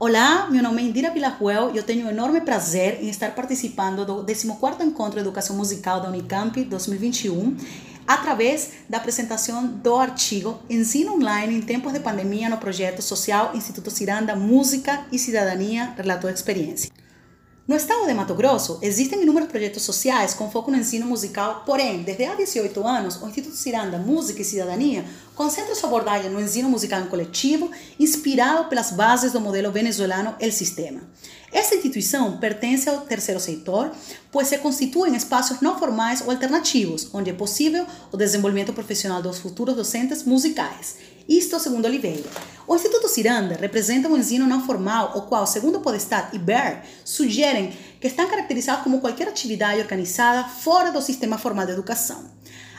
Olá, meu nome é Indira Vilajuel e eu tenho um enorme prazer em estar participando do 14º Encontro de Educação Musical da Unicamp 2021 através da apresentação do artigo Ensino Online em Tempos de Pandemia no projeto social Instituto Ciranda Música e Cidadania Relator Experiência. No estado de Mato Grosso, existem inúmeros projetos sociais com foco no ensino musical, porém, desde há 18 anos, o Instituto Ciranda Música e Cidadania concentra sua abordagem no ensino musical coletivo, inspirado pelas bases do modelo venezuelano El Sistema. Esta instituição pertence ao terceiro setor, pois se constitui em espaços não formais ou alternativos, onde é possível o desenvolvimento profissional dos futuros docentes musicais isto segundo Oliveira. O Instituto Ciranda representa um ensino não formal, o qual, segundo Podestad e Baer, sugerem que estão caracterizados como qualquer atividade organizada fora do sistema formal de educação.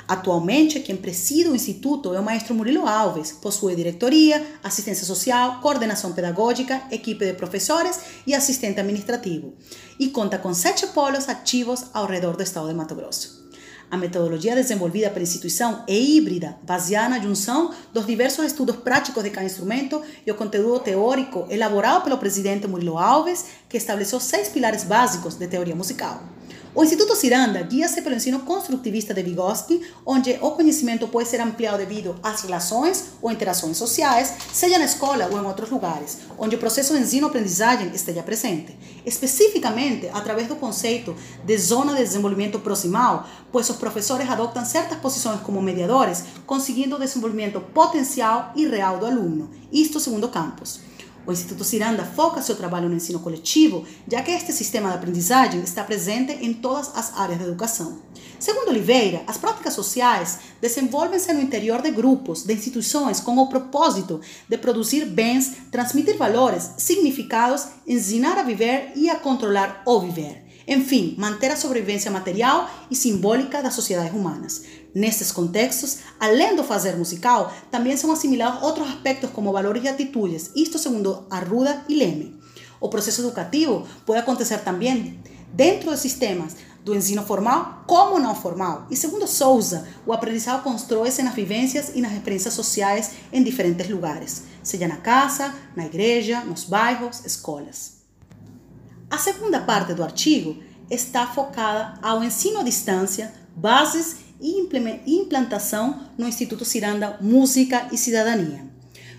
Atualmente, quem preside o Instituto é o maestro Murilo Alves, possui diretoria, assistência social, coordenação pedagógica, equipe de professores e assistente administrativo, e conta com sete polos ativos ao redor do estado de Mato Grosso. A metodologia desenvolvida pela instituição é híbrida, baseada na junção dos diversos estudos práticos de cada instrumento e o conteúdo teórico elaborado pelo presidente Murilo Alves, que estabeleceu seis pilares básicos de teoria musical. O Instituto Ciranda guia-se pelo ensino construtivista de Vygotsky, onde o conhecimento pode ser ampliado devido às relações ou interações sociais, seja na escola ou em outros lugares, onde o processo de ensino-aprendizagem esteja presente. Especificamente, através do conceito de zona de desenvolvimento proximal, pois os professores adotam certas posições como mediadores, conseguindo o desenvolvimento potencial e real do aluno, isto segundo Campos. O Instituto Ciranda foca seu trabalho no ensino coletivo, já que este sistema de aprendizagem está presente em todas as áreas da educação. Segundo Oliveira, as práticas sociais desenvolvem-se no interior de grupos, de instituições, com o propósito de produzir bens, transmitir valores, significados, ensinar a viver e a controlar o viver. Enfim, manter a sobrevivência material e simbólica das sociedades humanas. Nesses contextos, além do fazer musical, também são assimilados outros aspectos como valores e atitudes, isto segundo Arruda e Leme. O processo educativo pode acontecer também dentro dos sistemas do ensino formal como não formal. E segundo Souza, o aprendizado constrói-se nas vivências e nas experiências sociais em diferentes lugares, seja na casa, na igreja, nos bairros, escolas. A segunda parte do artigo está focada ao ensino à distância, bases implantação no Instituto Ciranda Música e Cidadania.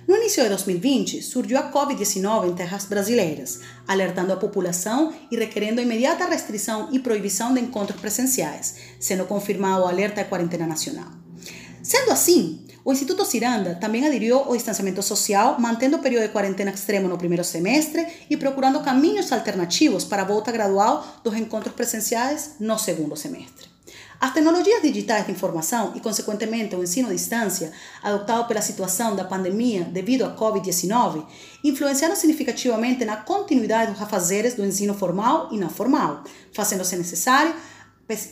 No início de 2020, surgiu a Covid-19 em terras brasileiras, alertando a população e requerendo imediata restrição e proibição de encontros presenciais, sendo confirmado o alerta de quarentena nacional. Sendo assim, o Instituto Ciranda também aderiu ao distanciamento social, mantendo o período de quarentena extremo no primeiro semestre e procurando caminhos alternativos para a volta gradual dos encontros presenciais no segundo semestre. As tecnologias digitais de informação e, consequentemente, o ensino à distância, adotado pela situação da pandemia devido à Covid-19, influenciaram significativamente na continuidade dos afazeres do ensino formal e não formal, fazendo-se necessário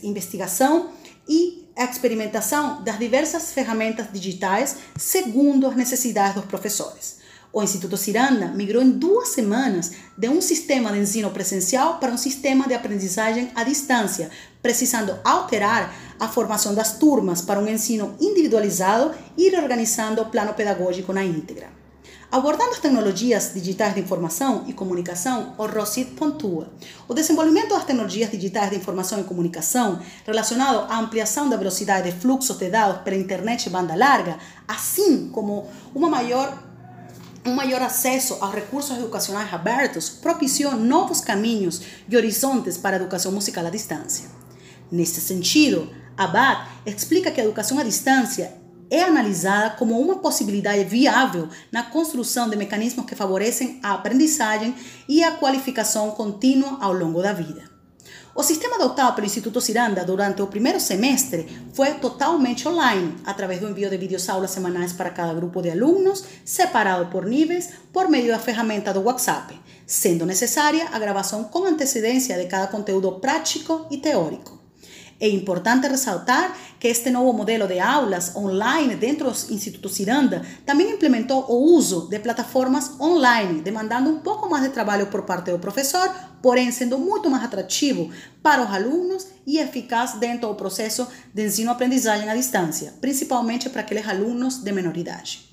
investigação e a experimentação das diversas ferramentas digitais segundo as necessidades dos professores. O Instituto Ciranda migrou em duas semanas de um sistema de ensino presencial para um sistema de aprendizagem à distância, precisando alterar a formação das turmas para um ensino individualizado e reorganizando o plano pedagógico na íntegra. Abordando as tecnologias digitais de informação e comunicação, o ROSIT pontua. O desenvolvimento das tecnologias digitais de informação e comunicação, relacionado à ampliação da velocidade de fluxos de dados pela internet e banda larga, assim como uma maior um maior acesso aos recursos educacionais abertos propiciou novos caminhos e horizontes para a educação musical à distância. Neste sentido, Abad explica que a educação à distância é analisada como uma possibilidade viável na construção de mecanismos que favorecem a aprendizagem e a qualificação contínua ao longo da vida. O sistema adotado pelo Instituto Ciranda durante o primeiro semestre foi totalmente online, através do envio de videoaulas semanais para cada grupo de alunos, separado por níveis, por meio da ferramenta do WhatsApp, sendo necessária a gravação com antecedência de cada conteúdo prático e teórico. É importante ressaltar que este novo modelo de aulas online dentro do Instituto Ciranda também implementou o uso de plataformas online, demandando um pouco mais de trabalho por parte do professor, porém sendo muito mais atrativo para os alunos e eficaz dentro do processo de ensino-aprendizagem à distância, principalmente para aqueles alunos de menor idade.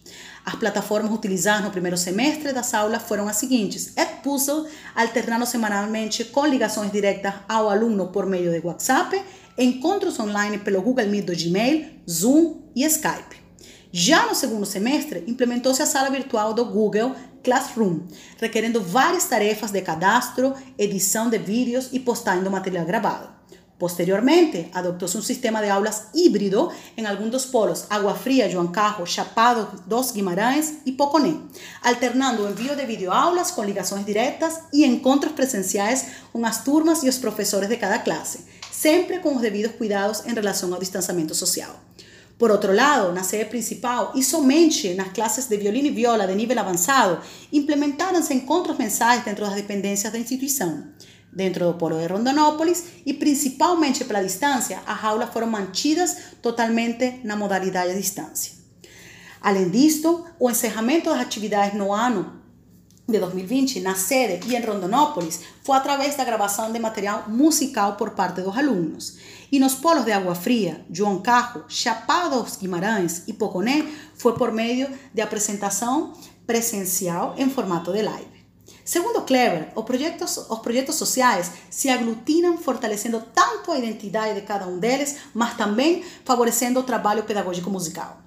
As plataformas utilizadas no primeiro semestre das aulas foram as seguintes: Edpuzzle, alternando semanalmente com ligações diretas ao aluno por meio de WhatsApp, encontros online pelo Google Meet do Gmail, Zoom e Skype. Já no segundo semestre, implementou-se a sala virtual do Google Classroom, requerendo várias tarefas de cadastro, edição de vídeos e postagem do material gravado. Posteriormente, adoptó-se um sistema de aulas híbrido em alguns dos polos Água Fria, João Carro, Chapado dos Guimarães e Poconé, alternando o envio de videoaulas com ligações diretas e encontros presenciais com as turmas e os professores de cada classe, sempre com os devidos cuidados em relação ao distanciamento social. Por outro lado, na sede principal e somente nas classes de violino e viola de nível avançado, implementaram-se encontros mensais dentro das dependências da instituição. Dentro do polo de Rondonópolis e principalmente pela distância, as aulas foram mantidas totalmente na modalidade de distância. Além disto, o encerramento das atividades no ano de 2020 na sede e em Rondonópolis foi através da gravação de material musical por parte dos alunos. E nos polos de Água Fria, João Carro, Chapada dos Guimarães e Poconé foi por meio de apresentação presencial em formato de live. Segundo Clever, os projetos, os projetos sociais se aglutinam fortalecendo tanto a identidade de cada um deles, mas também favorecendo o trabalho pedagógico musical.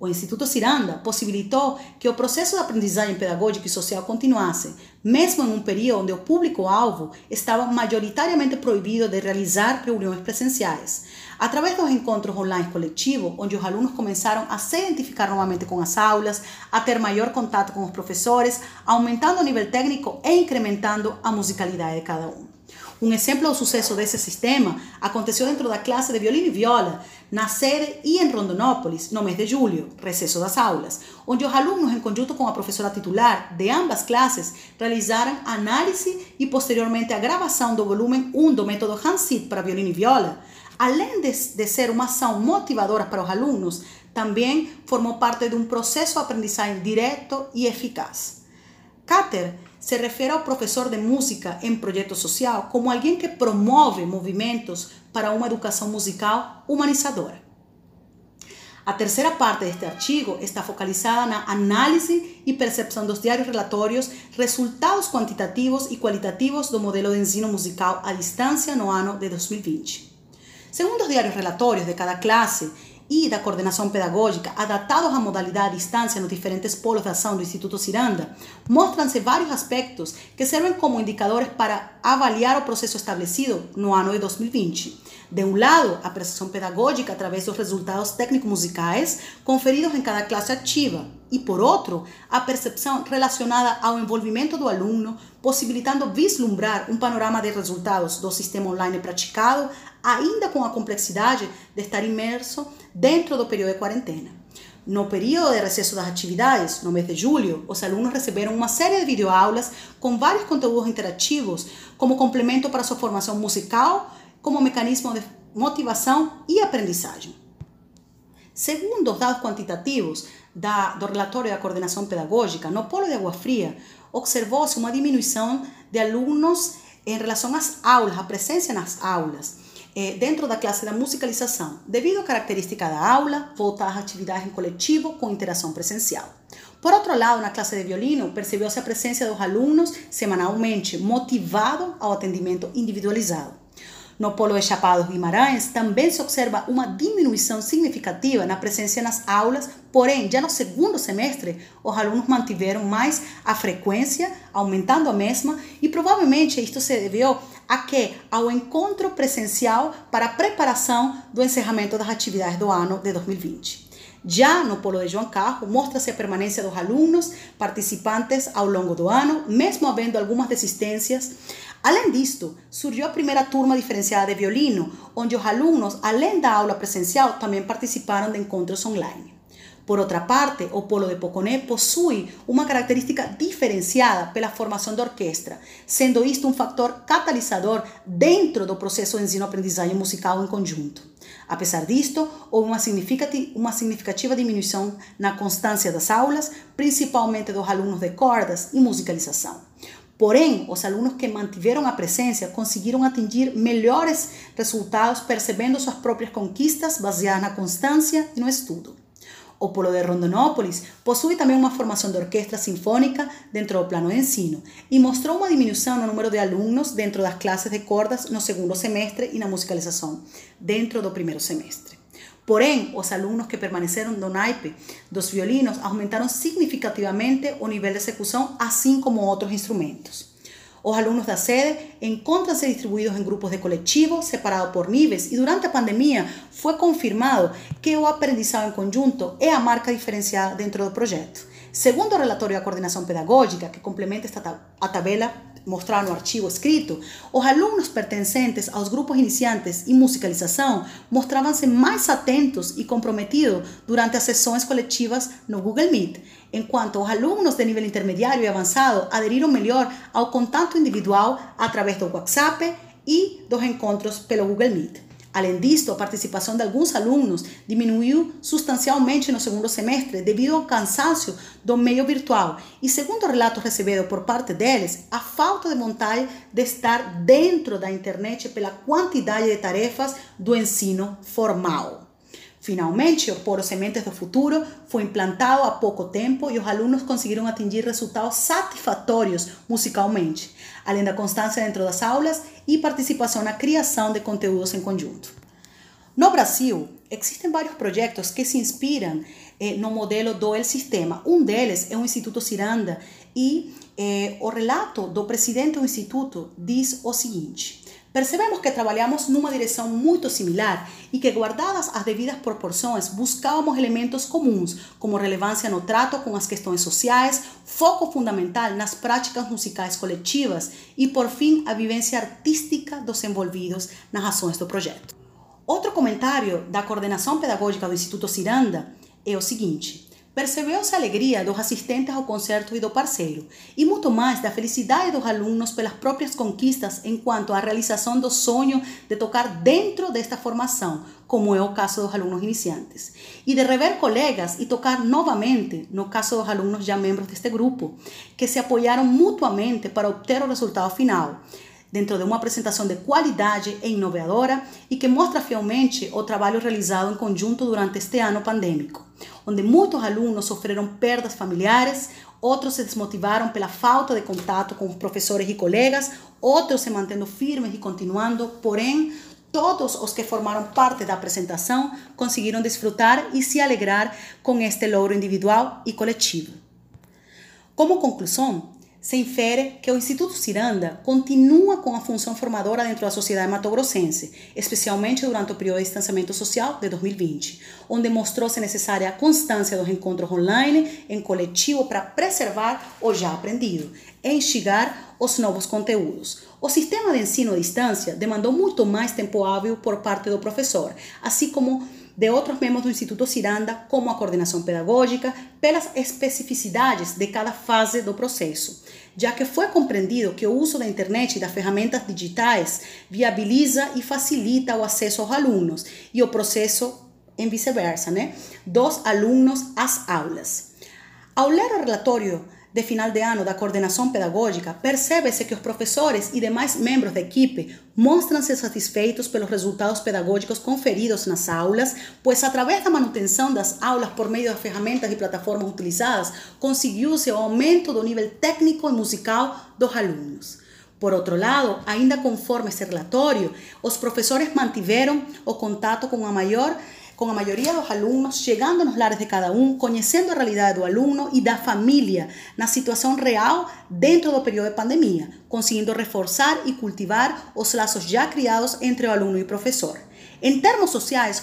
O Instituto Ciranda possibilitou que o processo de aprendizagem pedagógica e social continuasse, mesmo em um período onde o público-alvo estava majoritariamente proibido de realizar reuniões presenciais. Através dos encontros online coletivos, onde os alunos começaram a se identificar novamente com as aulas, a ter maior contato com os professores, aumentando o nível técnico e incrementando a musicalidade de cada um. Um exemplo do sucesso desse sistema aconteceu dentro da classe de violino e viola, na sede e em Rondonópolis, no mês de julho, recesso das aulas, onde os alunos, em conjunto com a professora titular de ambas classes, realizaram análise e posteriormente a gravação do volume 1 do método Hansit para violino e viola. Além de, de ser uma ação motivadora para os alunos, também formou parte de um processo de aprendizagem direto e eficaz. Cater se refere ao professor de música em projeto social como alguém que promove movimentos para uma educação musical humanizadora. A terceira parte deste artigo está focalizada na análise e percepção dos diários relatórios, resultados quantitativos e qualitativos do modelo de ensino musical à distância no ano de 2020. Segundo os diários relatórios de cada classe e da coordenação pedagógica, adaptados à modalidade à distância nos diferentes polos de ação do Instituto Ciranda, mostram-se vários aspectos que servem como indicadores para avaliar o processo estabelecido no ano de 2020. De um lado, a prestação pedagógica através dos resultados técnico-musicais conferidos em cada classe ativa, e por outro, a percepção relacionada ao envolvimento do aluno, possibilitando vislumbrar um panorama de resultados do sistema online praticado ainda com a complexidade de estar imerso dentro do período de quarentena. No período de recesso das atividades, no mês de julho, os alunos receberam uma série de videoaulas com vários conteúdos interativos como complemento para sua formação musical, como mecanismo de motivação e aprendizagem. Segundo os dados quantitativos da, do relatório da coordenação pedagógica, no polo de Água Fria, observou-se uma diminuição de alunos em relação às aulas, a presença nas aulas eh, dentro da classe da musicalização, devido à característica da aula, voltar à atividade em coletivo com interação presencial. Por outro lado, na classe de violino, percebeu-se a presença dos alunos semanalmente, motivado ao atendimento individualizado. No polo de Chapados Guimarães, também se observa uma diminuição significativa na presença nas aulas, porém, já no segundo semestre, os alunos mantiveram mais a frequência, aumentando a mesma, e provavelmente isto se deveu a que? Ao encontro presencial para a preparação do encerramento das atividades do ano de 2020. Já no Polo de João Carro, mostra-se a permanência dos alunos participantes ao longo do ano, mesmo havendo algumas desistências Além disto, surgiu a primeira turma diferenciada de violino, onde os alunos, além da aula presencial, também participaram de encontros online. Por outra parte, o Polo de Poconé possui uma característica diferenciada pela formação da orquestra, sendo isto um fator catalisador dentro do processo de ensino-aprendizagem musical em conjunto. Apesar disto, houve uma significativa, uma significativa diminuição na constância das aulas, principalmente dos alunos de cordas e musicalização. Porém, os alunos que mantiveram a presença conseguiram atingir melhores resultados percebendo suas próprias conquistas baseadas na constância e no estudo. O Polo de Rondonópolis possui também uma formação de orquestra sinfônica dentro do plano de ensino e mostrou uma diminuição no número de alunos dentro das classes de cordas no segundo semestre e na musicalização dentro do primeiro semestre. Porém, os alunos que permaneceram no naipe dos violinos aumentaram significativamente o nível de execução, assim como outros instrumentos. Os alunos da sede encontram-se distribuídos em grupos de coletivo, separados por níveis, e durante a pandemia foi confirmado que o aprendizado em conjunto é a marca diferenciada dentro do projeto. Segundo relatório da coordenação pedagógica, que complementa esta a tabela mostrada no artigo escrito, os alunos pertencentes aos grupos iniciantes e musicalização mostravam-se mais atentos e comprometidos durante as sessões coletivas no Google Meet, enquanto os alunos de nível intermediário e avançado aderiram melhor ao contato individual através do WhatsApp e dos encontros pelo Google Meet. Além disso, a participação de alguns alunos diminuiu substancialmente no segundo semestre devido ao cansaço do meio virtual e, segundo o relato recebido por parte deles, a falta de vontade de estar dentro da internet pela quantidade de tarefas do ensino formal. Finalmente, o Poro Sementes do Futuro foi implantado há pouco tempo e os alunos conseguiram atingir resultados satisfatórios musicalmente, além da constância dentro das aulas e participação na criação de conteúdos em conjunto. No Brasil, existem vários projetos que se inspiram eh, no modelo do El Sistema. Um deles é o Instituto Ciranda e eh, o relato do presidente do Instituto diz o seguinte: Percebemos que trabalhamos numa direção muito similar e que, guardadas as devidas proporções, buscávamos elementos comuns, como relevância no trato com as questões sociais, foco fundamental nas práticas musicais coletivas e, por fim, a vivência artística dos envolvidos nas ações do projeto. Outro comentário da coordenação pedagógica do Instituto Ciranda é o seguinte: Percebeu-se a alegria dos assistentes ao concerto e do parceiro, e muito mais da felicidade dos alunos pelas próprias conquistas enquanto à realização do sonho de tocar dentro desta formação, como é o caso dos alunos iniciantes, e de rever colegas e tocar novamente, no caso dos alunos já membros deste grupo, que se apoiaram mutuamente para obter o resultado final dentro de uma apresentação de qualidade e inovadora e que mostra fielmente o trabalho realizado em conjunto durante este ano pandêmico, onde muitos alunos sofreram perdas familiares, outros se desmotivaram pela falta de contato com professores e colegas, outros se mantendo firmes e continuando, porém, todos os que formaram parte da apresentação conseguiram desfrutar e se alegrar com este logro individual e coletivo. Como conclusão, se infere que o Instituto Ciranda continua com a função formadora dentro da sociedade matogrossense, especialmente durante o período de distanciamento social de 2020, onde mostrou-se necessária a constância dos encontros online em coletivo para preservar o já aprendido e instigar os novos conteúdos. O sistema de ensino à distância demandou muito mais tempo hábil por parte do professor, assim como de outros membros do Instituto Ciranda, como a coordenação pedagógica, pelas especificidades de cada fase do processo, já que foi compreendido que o uso da internet e das ferramentas digitais viabiliza e facilita o acesso aos alunos e o processo em vice-versa, né, dos alunos às aulas. Ao ler o relatório de final de ano da coordenação pedagógica, percebe-se que os professores e demais membros da equipe mostram-se satisfeitos pelos resultados pedagógicos conferidos nas aulas, pois através da manutenção das aulas por meio das ferramentas e plataformas utilizadas, conseguiu-se o aumento do nível técnico e musical dos alunos. Por outro lado, ainda conforme esse relatório, os professores mantiveram o contato com a maior com a maioria dos alunos, chegando nos lares de cada um, conhecendo a realidade do aluno e da família na situação real dentro do período de pandemia, conseguindo reforçar e cultivar os laços já criados entre o aluno e o professor. Em termos sociais,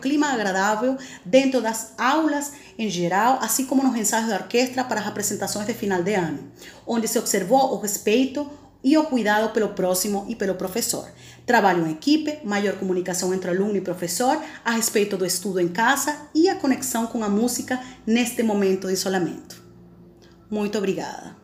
clima agradável dentro das aulas em geral, assim como nos ensaios da orquestra para as apresentações de final de ano, onde se observou o respeito, e o cuidado pelo próximo e pelo professor. Trabalho em equipe, maior comunicação entre aluno e professor a respeito do estudo em casa e a conexão com a música neste momento de isolamento. Muito obrigada.